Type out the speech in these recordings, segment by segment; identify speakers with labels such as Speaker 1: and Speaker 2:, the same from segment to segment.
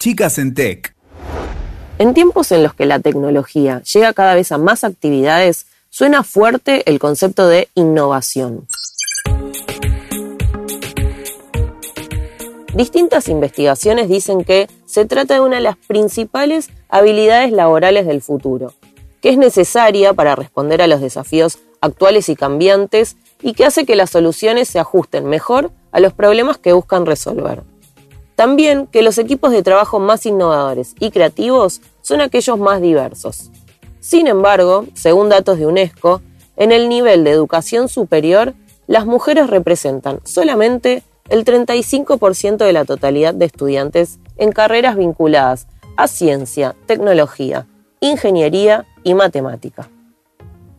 Speaker 1: Chicas en Tech.
Speaker 2: En tiempos en los que la tecnología llega cada vez a más actividades, suena fuerte el concepto de innovación. Distintas investigaciones dicen que se trata de una de las principales habilidades laborales del futuro, que es necesaria para responder a los desafíos actuales y cambiantes y que hace que las soluciones se ajusten mejor a los problemas que buscan resolver. También que los equipos de trabajo más innovadores y creativos son aquellos más diversos. Sin embargo, según datos de UNESCO, en el nivel de educación superior, las mujeres representan solamente el 35% de la totalidad de estudiantes en carreras vinculadas a ciencia, tecnología, ingeniería y matemática.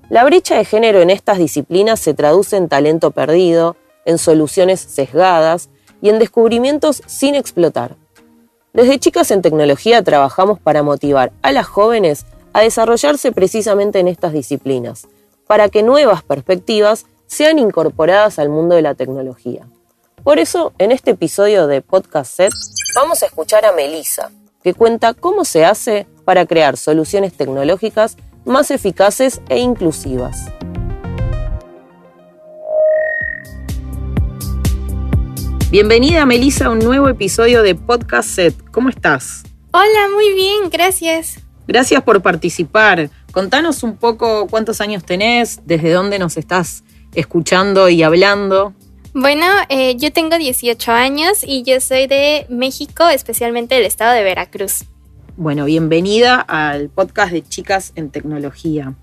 Speaker 2: La brecha de género en estas disciplinas se traduce en talento perdido, en soluciones sesgadas y en descubrimientos sin explotar. Desde chicas en tecnología trabajamos para motivar a las jóvenes a desarrollarse precisamente en estas disciplinas, para que nuevas perspectivas sean incorporadas al mundo de la tecnología. Por eso, en este episodio de Podcast Set, vamos a escuchar a Melissa, que cuenta cómo se hace para crear soluciones tecnológicas más eficaces e inclusivas. Bienvenida Melissa a un nuevo episodio de Podcast Set. ¿Cómo estás?
Speaker 3: Hola, muy bien, gracias.
Speaker 2: Gracias por participar. Contanos un poco cuántos años tenés, desde dónde nos estás escuchando y hablando.
Speaker 3: Bueno, eh, yo tengo 18 años y yo soy de México, especialmente del estado de Veracruz.
Speaker 2: Bueno, bienvenida al podcast de Chicas en Tecnología.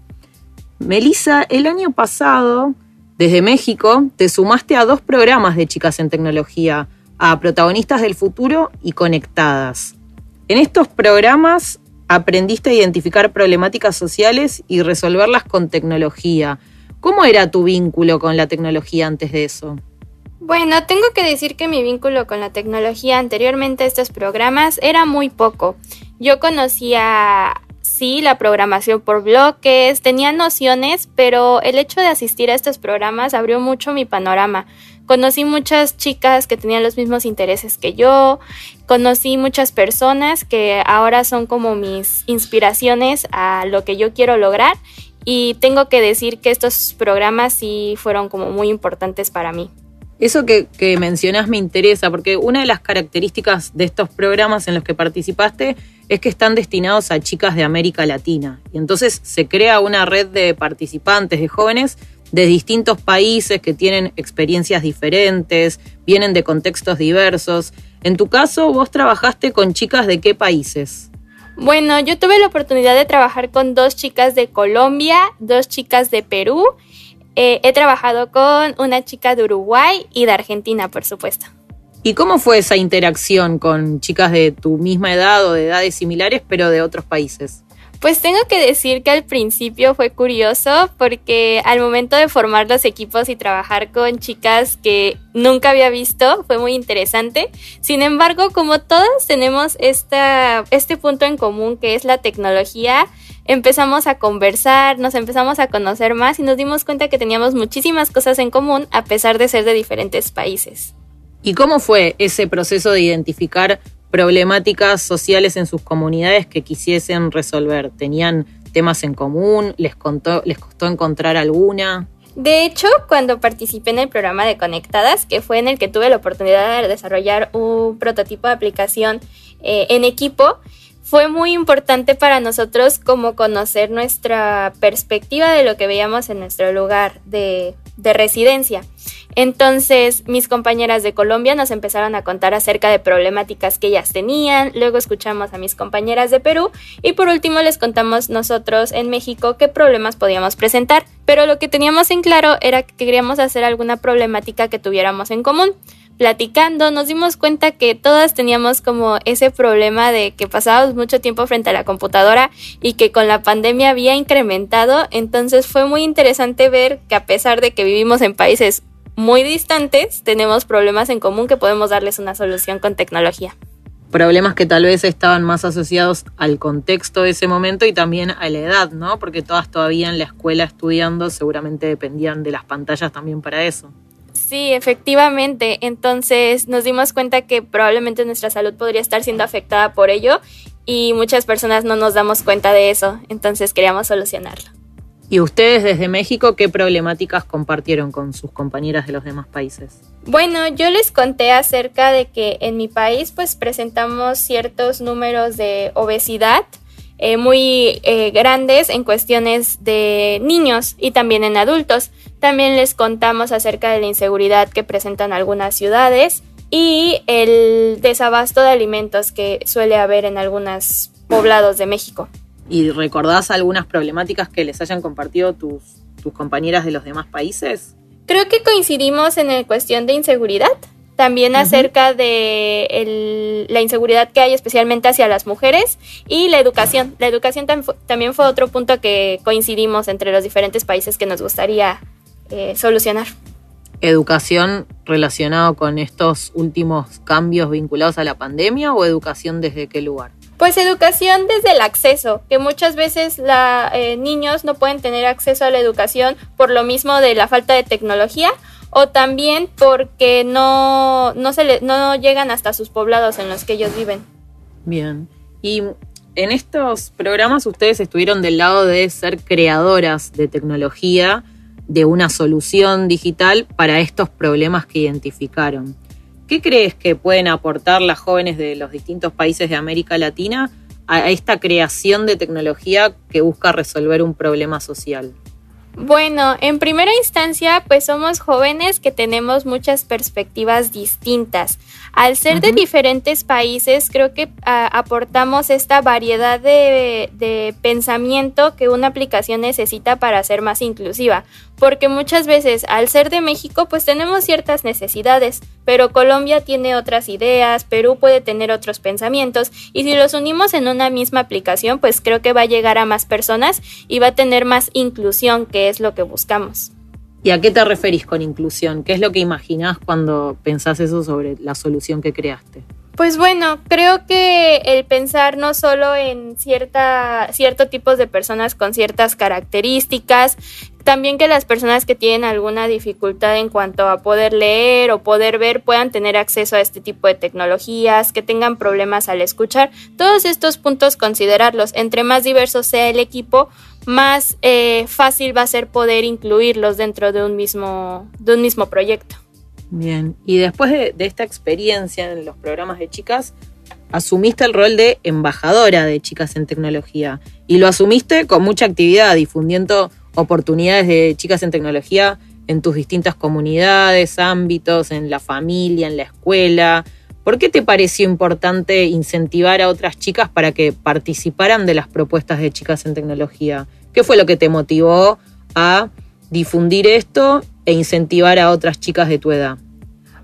Speaker 2: Melissa, el año pasado desde México te sumaste a dos programas de Chicas en Tecnología, a Protagonistas del Futuro y Conectadas. En estos programas aprendiste a identificar problemáticas sociales y resolverlas con tecnología. ¿Cómo era tu vínculo con la tecnología antes de eso?
Speaker 3: Bueno, tengo que decir que mi vínculo con la tecnología anteriormente a estos programas era muy poco. Yo conocía sí, la programación por bloques, tenía nociones, pero el hecho de asistir a estos programas abrió mucho mi panorama. Conocí muchas chicas que tenían los mismos intereses que yo, conocí muchas personas que ahora son como mis inspiraciones a lo que yo quiero lograr y tengo que decir que estos programas sí fueron como muy importantes para mí.
Speaker 2: Eso que, que mencionas me interesa porque una de las características de estos programas en los que participaste es que están destinados a chicas de América Latina. Y entonces se crea una red de participantes, de jóvenes de distintos países que tienen experiencias diferentes, vienen de contextos diversos. En tu caso, vos trabajaste con chicas de qué países?
Speaker 3: Bueno, yo tuve la oportunidad de trabajar con dos chicas de Colombia, dos chicas de Perú. Eh, he trabajado con una chica de Uruguay y de Argentina, por supuesto.
Speaker 2: ¿Y cómo fue esa interacción con chicas de tu misma edad o de edades similares, pero de otros países?
Speaker 3: Pues tengo que decir que al principio fue curioso porque al momento de formar los equipos y trabajar con chicas que nunca había visto fue muy interesante. Sin embargo, como todos tenemos este punto en común que es la tecnología, empezamos a conversar, nos empezamos a conocer más y nos dimos cuenta que teníamos muchísimas cosas en común a pesar de ser de diferentes países.
Speaker 2: ¿Y cómo fue ese proceso de identificar problemáticas sociales en sus comunidades que quisiesen resolver? ¿Tenían temas en común? ¿Les, les costó encontrar alguna?
Speaker 3: De hecho, cuando participé en el programa de Conectadas, que fue en el que tuve la oportunidad de desarrollar un prototipo de aplicación eh, en equipo, fue muy importante para nosotros como conocer nuestra perspectiva de lo que veíamos en nuestro lugar de, de residencia. Entonces, mis compañeras de Colombia nos empezaron a contar acerca de problemáticas que ellas tenían, luego escuchamos a mis compañeras de Perú y por último les contamos nosotros en México qué problemas podíamos presentar. Pero lo que teníamos en claro era que queríamos hacer alguna problemática que tuviéramos en común platicando, nos dimos cuenta que todas teníamos como ese problema de que pasábamos mucho tiempo frente a la computadora y que con la pandemia había incrementado. Entonces fue muy interesante ver que a pesar de que vivimos en países muy distantes, tenemos problemas en común que podemos darles una solución con tecnología.
Speaker 2: Problemas que tal vez estaban más asociados al contexto de ese momento y también a la edad, ¿no? Porque todas todavía en la escuela estudiando seguramente dependían de las pantallas también para eso.
Speaker 3: Sí, efectivamente. Entonces nos dimos cuenta que probablemente nuestra salud podría estar siendo afectada por ello y muchas personas no nos damos cuenta de eso. Entonces queríamos solucionarlo.
Speaker 2: ¿Y ustedes desde México qué problemáticas compartieron con sus compañeras de los demás países?
Speaker 3: Bueno, yo les conté acerca de que en mi país pues presentamos ciertos números de obesidad eh, muy eh, grandes en cuestiones de niños y también en adultos. También les contamos acerca de la inseguridad que presentan algunas ciudades y el desabasto de alimentos que suele haber en algunos poblados de México.
Speaker 2: ¿Y recordás algunas problemáticas que les hayan compartido tus, tus compañeras de los demás países?
Speaker 3: Creo que coincidimos en la cuestión de inseguridad, también acerca de la inseguridad que hay especialmente hacia las mujeres y la educación. La educación también fue otro punto que coincidimos entre los diferentes países que nos gustaría eh, solucionar.
Speaker 2: ¿Educación relacionado con estos últimos cambios vinculados a la pandemia o educación desde qué lugar?
Speaker 3: Pues educación desde el acceso, que muchas veces la, eh, niños no pueden tener acceso a la educación por lo mismo de la falta de tecnología o también porque no, no, se no llegan hasta sus poblados en los que ellos viven.
Speaker 2: Bien. Y en estos programas ustedes estuvieron del lado de ser creadoras de tecnología, de una solución digital para estos problemas que identificaron. ¿Qué crees que pueden aportar las jóvenes de los distintos países de América Latina a esta creación de tecnología que busca resolver un problema social?
Speaker 3: Bueno, en primera instancia, pues somos jóvenes que tenemos muchas perspectivas distintas. Al ser de diferentes países, creo que ah, aportamos esta variedad de, de, pensamiento que una aplicación necesita para ser más inclusiva. Porque muchas veces, al ser de México, pues tenemos ciertas necesidades, pero Colombia tiene otras ideas, Perú puede tener otros pensamientos, y si los unimos en una misma aplicación, pues creo que va a llegar a más personas y va a tener más inclusión que es lo que buscamos.
Speaker 2: ¿Y a qué te referís con inclusión? ¿Qué es lo que imaginás cuando pensás eso sobre la solución que creaste?
Speaker 3: Pues bueno, creo que el pensar no solo en cierta, cierto tipos de personas con ciertas características, también que las personas que tienen alguna dificultad en cuanto a poder leer o poder ver puedan tener acceso a este tipo de tecnologías, que tengan problemas al escuchar. Todos estos puntos considerarlos. Entre más diverso sea el equipo, más eh, fácil va a ser poder incluirlos dentro de un mismo, de un mismo proyecto.
Speaker 2: Bien, y después de, esta experiencia en los programas de chicas, asumiste el rol de embajadora de chicas en tecnología y lo asumiste con mucha actividad, difundiendo oportunidades de chicas en tecnología en tus distintas comunidades, ámbitos, en la familia, en la escuela. ¿Por qué te pareció importante incentivar a otras chicas para que participaran de las propuestas de chicas en tecnología? ¿Qué fue lo que te motivó a difundir esto e incentivar a otras chicas de tu edad?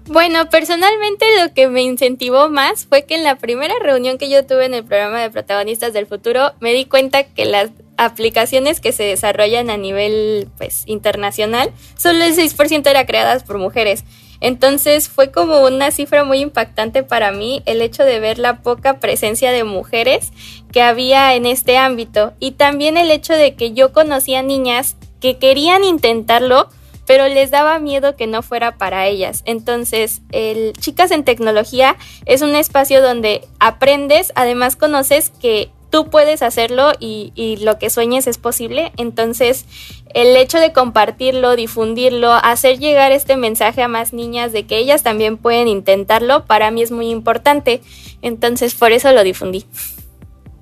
Speaker 3: Bueno, personalmente lo que me incentivó más fue que en la primera reunión que yo tuve en el programa de protagonistas del futuro me di cuenta que las aplicaciones que se desarrollan a nivel pues internacional, solo el 6% eran creadas por mujeres. Entonces fue como una cifra muy impactante para mí el hecho de ver la poca presencia de mujeres que había en este ámbito y también el hecho de que yo conocía niñas que querían intentarlo, pero les daba miedo que no fuera para ellas. Entonces, el Chicas en Tecnología es un espacio donde aprendes, además conoces que tú puedes hacerlo y, y, lo que sueñes es posible. Entonces, el hecho de compartirlo, difundirlo, hacer llegar este mensaje a más niñas de que ellas también pueden intentarlo, para mí es muy importante. Entonces, por eso lo difundí.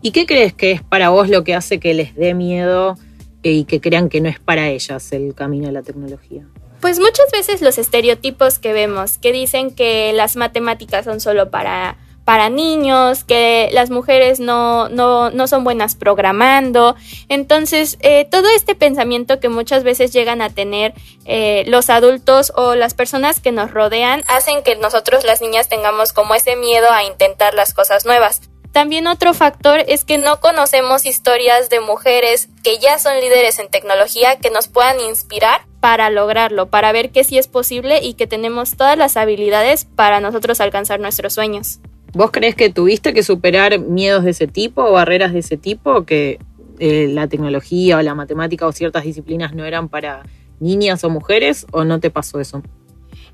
Speaker 2: ¿Y qué crees que es para vos lo que hace que les dé miedo y que crean que no es para ellas el camino de la tecnología?
Speaker 3: Pues muchas veces los estereotipos que vemos, que dicen que las matemáticas son solo para, para niños, que las mujeres no, no, no son buenas programando. Entonces, eh, todo este pensamiento que muchas veces llegan a tener eh, los adultos o las personas que nos rodean hacen que nosotros las niñas tengamos como ese miedo a intentar las cosas nuevas. También otro factor es que no conocemos historias de mujeres que ya son líderes en tecnología que nos puedan inspirar para lograrlo, para ver que sí es posible y que tenemos todas las habilidades para nosotros alcanzar nuestros sueños.
Speaker 2: ¿Vos crees que tuviste que superar miedos de ese tipo o barreras de ese tipo, que eh, la tecnología o la matemática o ciertas disciplinas no eran para niñas o mujeres o no te pasó eso?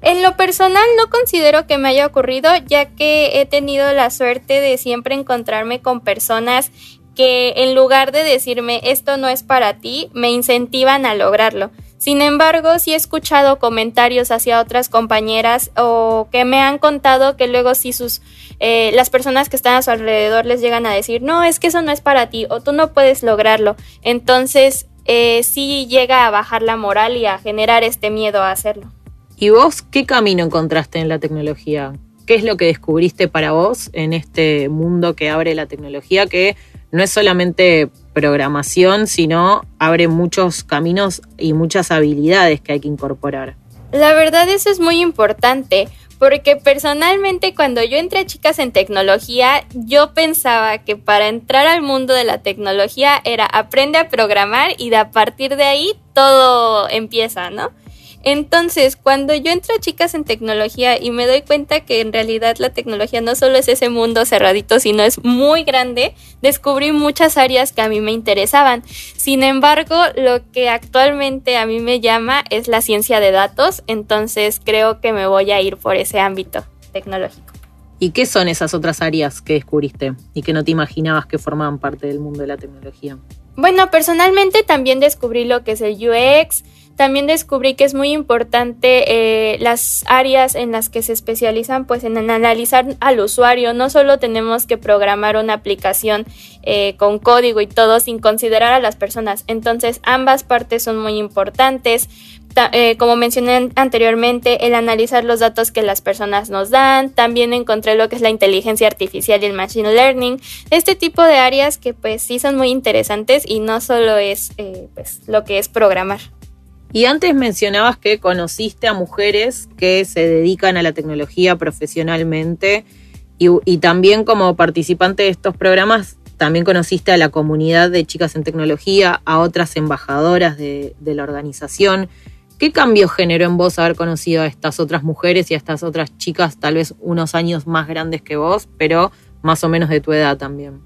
Speaker 3: En lo personal no considero que me haya ocurrido, ya que he tenido la suerte de siempre encontrarme con personas que en lugar de decirme esto no es para ti, me incentivan a lograrlo. Sin embargo, sí he escuchado comentarios hacia otras compañeras o que me han contado que luego si sus eh, las personas que están a su alrededor les llegan a decir no es que eso no es para ti o tú no puedes lograrlo. Entonces eh, sí llega a bajar la moral y a generar este miedo a hacerlo.
Speaker 2: ¿Y vos qué camino encontraste en la tecnología? ¿Qué es lo que descubriste para vos en este mundo que abre la tecnología que no es solamente programación, sino abre muchos caminos y muchas habilidades que hay que incorporar.
Speaker 3: La verdad eso es muy importante, porque personalmente cuando yo entré a Chicas en Tecnología, yo pensaba que para entrar al mundo de la tecnología era aprende a programar y de a partir de ahí todo empieza, ¿no? Entonces, cuando yo entro a chicas en tecnología y me doy cuenta que en realidad la tecnología no solo es ese mundo cerradito, sino es muy grande, descubrí muchas áreas que a mí me interesaban. Sin embargo, lo que actualmente a mí me llama es la ciencia de datos, entonces creo que me voy a ir por ese ámbito tecnológico.
Speaker 2: ¿Y qué son esas otras áreas que descubriste y que no te imaginabas que formaban parte del mundo de la tecnología?
Speaker 3: Bueno, personalmente también descubrí lo que es el UX, también descubrí que es muy importante eh, las áreas en las que se especializan pues en analizar al usuario. No solo tenemos que programar una aplicación eh, con código y todo sin considerar a las personas. Entonces ambas partes son muy importantes. Eh, como mencioné anteriormente, el analizar los datos que las personas nos dan. También encontré lo que es la inteligencia artificial y el machine learning. Este tipo de áreas que pues sí son muy interesantes y no solo es pues, lo que es programar.
Speaker 2: Y antes mencionabas que conociste a mujeres que se dedican a la tecnología profesionalmente y, también como participante de estos programas, también conociste a la comunidad de chicas en tecnología, a otras embajadoras de, de la organización. ¿Qué cambio generó en vos haber conocido a estas otras mujeres y a estas otras chicas tal vez unos años más grandes que vos, pero más o menos de tu edad también?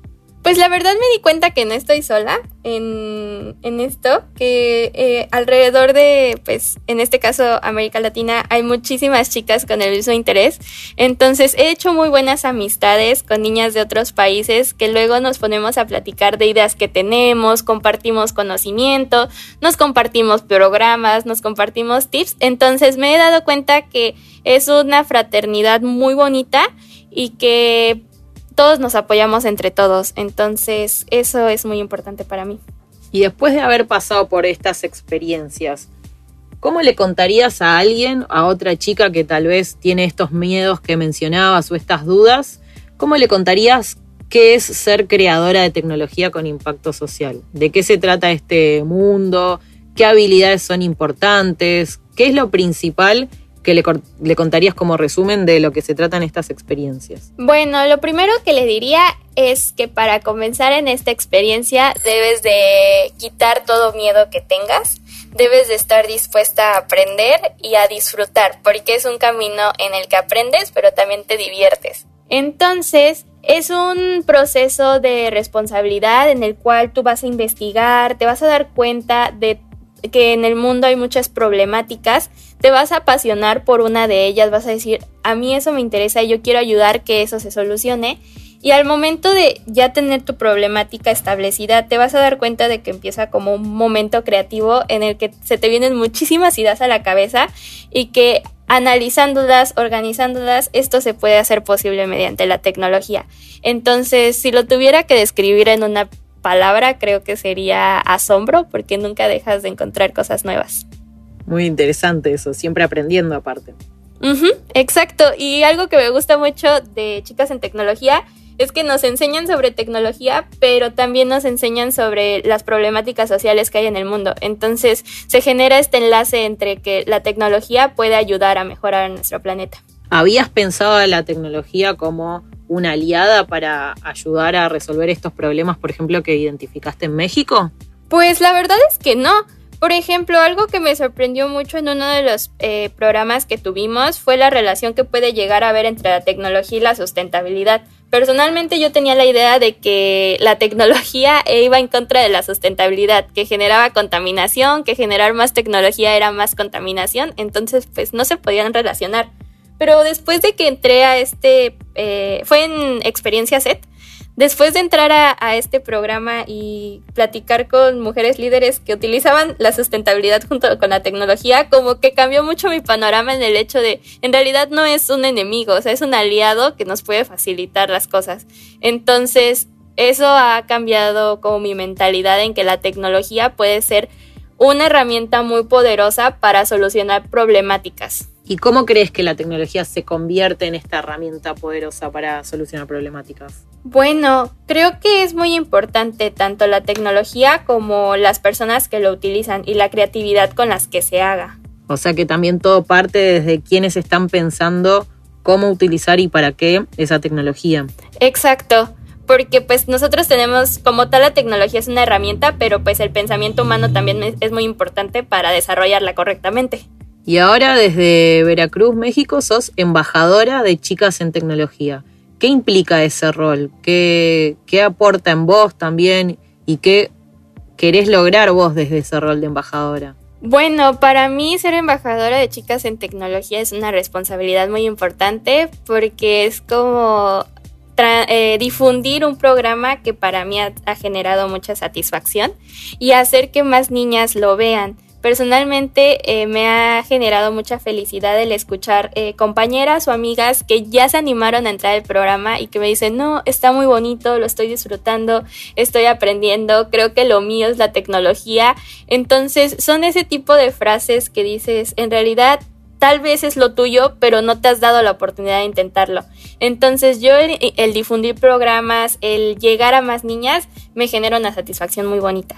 Speaker 3: Pues la verdad me di cuenta que no estoy sola en, esto, que eh, alrededor de, pues en este caso América Latina, hay muchísimas chicas con el mismo interés. Entonces he hecho muy buenas amistades con niñas de otros países que luego nos ponemos a platicar de ideas que tenemos, compartimos conocimiento, nos compartimos programas, nos compartimos tips. Entonces me he dado cuenta que es una fraternidad muy bonita y que todos nos apoyamos entre todos. Entonces, eso es muy importante para mí.
Speaker 2: Y después de haber pasado por estas experiencias, ¿cómo le contarías a alguien, a otra chica que tal vez tiene estos miedos que mencionabas o estas dudas? ¿Cómo le contarías qué es ser creadora de tecnología con impacto social? ¿De qué se trata este mundo? ¿Qué habilidades son importantes? ¿Qué es lo principal que le, contarías como resumen de lo que se tratan estas experiencias?
Speaker 3: Bueno, lo primero que le diría es que para comenzar en esta experiencia debes de quitar todo miedo que tengas, debes de estar dispuesta a aprender y a disfrutar, porque es un camino en el que aprendes, pero también te diviertes. Entonces, es un proceso de responsabilidad en el cual tú vas a investigar, te vas a dar cuenta de que en el mundo hay muchas problemáticas, te vas a apasionar por una de ellas, vas a decir, a mí eso me interesa y yo quiero ayudar que eso se solucione. Y al momento de ya tener tu problemática establecida, te vas a dar cuenta de que empieza como un momento creativo en el que se te vienen muchísimas ideas a la cabeza y que analizándolas, organizándolas, esto se puede hacer posible mediante la tecnología. Entonces, si lo tuviera que describir en una palabra creo que sería asombro porque nunca dejas de encontrar cosas nuevas.
Speaker 2: Muy interesante eso, siempre aprendiendo aparte.
Speaker 3: exacto, y algo que me gusta mucho de Chicas en Tecnología es que nos enseñan sobre tecnología, pero también nos enseñan sobre las problemáticas sociales que hay en el mundo. Entonces se genera este enlace entre que la tecnología puede ayudar a mejorar nuestro planeta.
Speaker 2: ¿Habías pensado a la tecnología como una aliada para ayudar a resolver estos problemas, por ejemplo, que identificaste en México?
Speaker 3: Pues la verdad es que no. Por ejemplo, algo que me sorprendió mucho en uno de los eh, programas que tuvimos fue la relación que puede llegar a haber entre la tecnología y la sustentabilidad. Personalmente yo tenía la idea de que la tecnología iba en contra de la sustentabilidad, que generaba contaminación, que generar más tecnología era más contaminación, entonces pues no se podían relacionar. Pero después de que entré a este, eh, fue en experiencia set, después de entrar a, este programa y platicar con mujeres líderes que utilizaban la sustentabilidad junto con la tecnología, como que cambió mucho mi panorama en el hecho de, en realidad no es un enemigo, o sea, es un aliado que nos puede facilitar las cosas. Entonces, eso ha cambiado como mi mentalidad en que la tecnología puede ser una herramienta muy poderosa para solucionar problemáticas.
Speaker 2: ¿Y cómo crees que la tecnología se convierte en esta herramienta poderosa para solucionar problemáticas?
Speaker 3: Bueno, creo que es muy importante tanto la tecnología como las personas que lo utilizan y la creatividad con las que se haga.
Speaker 2: O sea que también todo parte desde quienes están pensando cómo utilizar y para qué esa tecnología.
Speaker 3: Exacto, porque pues nosotros tenemos como tal la tecnología es una herramienta, pero pues el pensamiento humano también es muy importante para desarrollarla correctamente.
Speaker 2: Y ahora desde Veracruz, México, sos embajadora de Chicas en Tecnología. ¿Qué implica ese rol? ¿Qué, qué aporta en vos también? ¿Y qué querés lograr vos desde ese rol de embajadora?
Speaker 3: Bueno, para mí ser embajadora de chicas en tecnología es una responsabilidad muy importante porque es como eh, difundir un programa que para mí ha, generado mucha satisfacción y hacer que más niñas lo vean. Personalmente eh, me ha generado mucha felicidad el escuchar eh, compañeras o amigas que ya se animaron a entrar al programa y que me dicen, no, está muy bonito, lo estoy disfrutando, estoy aprendiendo, creo que lo mío es la tecnología. Entonces son ese tipo de frases que dices, en realidad tal vez es lo tuyo, pero no te has dado la oportunidad de intentarlo. Entonces yo el, el difundir programas, el llegar a más niñas, me genera una satisfacción muy bonita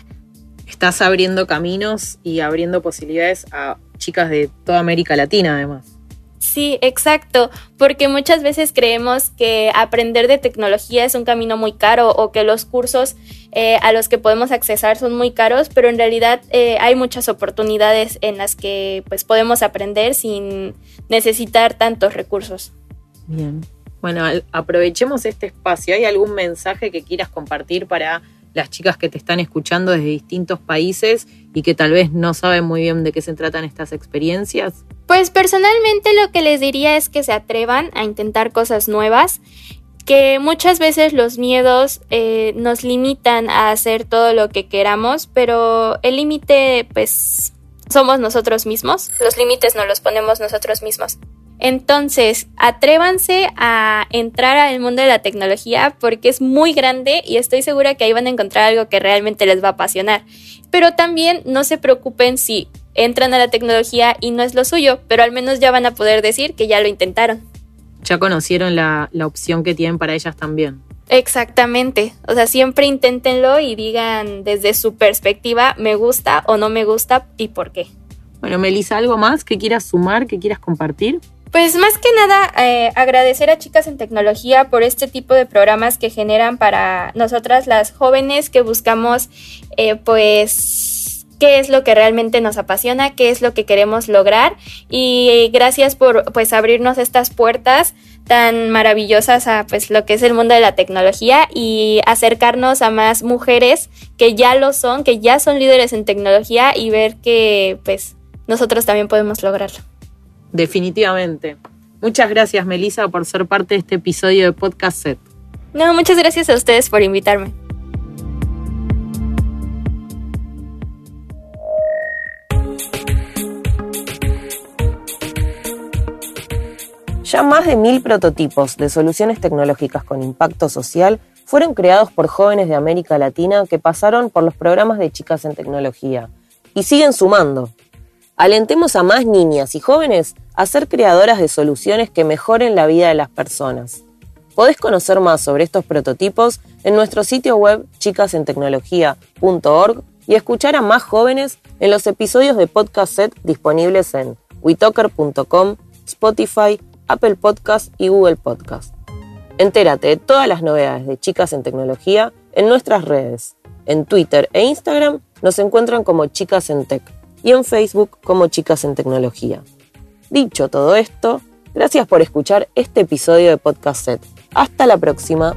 Speaker 2: estás abriendo caminos y abriendo posibilidades a chicas de toda América Latina además.
Speaker 3: Sí, exacto, porque muchas veces creemos que aprender de tecnología es un camino muy caro o que los cursos eh, a los que podemos accesar son muy caros, pero en realidad eh, hay muchas oportunidades en las que pues podemos aprender sin necesitar tantos recursos.
Speaker 2: Bien, bueno, aprovechemos este espacio. ¿Hay algún mensaje que quieras compartir para las chicas que te están escuchando desde distintos países y que tal vez no saben muy bien de qué se tratan estas experiencias?
Speaker 3: Pues personalmente lo que les diría es que se atrevan a intentar cosas nuevas, que muchas veces los miedos eh, nos limitan a hacer todo lo que queramos, pero el límite pues somos nosotros mismos, los límites nos los ponemos nosotros mismos. Entonces, atrévanse a entrar al mundo de la tecnología porque es muy grande y estoy segura que ahí van a encontrar algo que realmente les va a apasionar. Pero también no se preocupen si entran a la tecnología y no es lo suyo, pero al menos ya van a poder decir que ya lo intentaron.
Speaker 2: Ya conocieron la, opción que tienen para ellas también.
Speaker 3: Exactamente, o sea, siempre inténtenlo y digan desde su perspectiva, me gusta o no me gusta y por qué.
Speaker 2: Bueno, Melissa, ¿algo más que quieras sumar, que quieras compartir?
Speaker 3: Pues más que nada eh, agradecer a Chicas en Tecnología por este tipo de programas que generan para nosotras las jóvenes que buscamos eh, pues qué es lo que realmente nos apasiona, qué es lo que queremos lograr y gracias por pues abrirnos estas puertas tan maravillosas a pues lo que es el mundo de la tecnología y acercarnos a más mujeres que ya lo son, que ya son líderes en tecnología y ver que pues nosotros también podemos lograrlo.
Speaker 2: Definitivamente. Muchas gracias, Melissa, por ser parte de este episodio de Podcast Set.
Speaker 3: No, muchas gracias a ustedes por invitarme.
Speaker 2: Ya más de mil prototipos de soluciones tecnológicas con impacto social fueron creados por jóvenes de América Latina que pasaron por los programas de Chicas en Tecnología y siguen sumando. Alentemos a más niñas y jóvenes a ser creadoras de soluciones que mejoren la vida de las personas. Podés conocer más sobre estos prototipos en nuestro sitio web chicasentecnología.org y escuchar a más jóvenes en los episodios de Podcast Set disponibles en WeTalker.com, Spotify, Apple Podcast y Google Podcast. Entérate de todas las novedades de Chicas en Tecnología en nuestras redes. En Twitter e Instagram nos encuentran como Chicas en Tech y en Facebook como Chicas en Tecnología. Dicho todo esto, gracias por escuchar este episodio de Podcast Set.
Speaker 4: Hasta la próxima.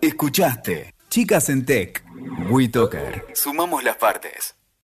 Speaker 1: Escuchaste Chicas en Tech. WeToker. Sumamos las partes.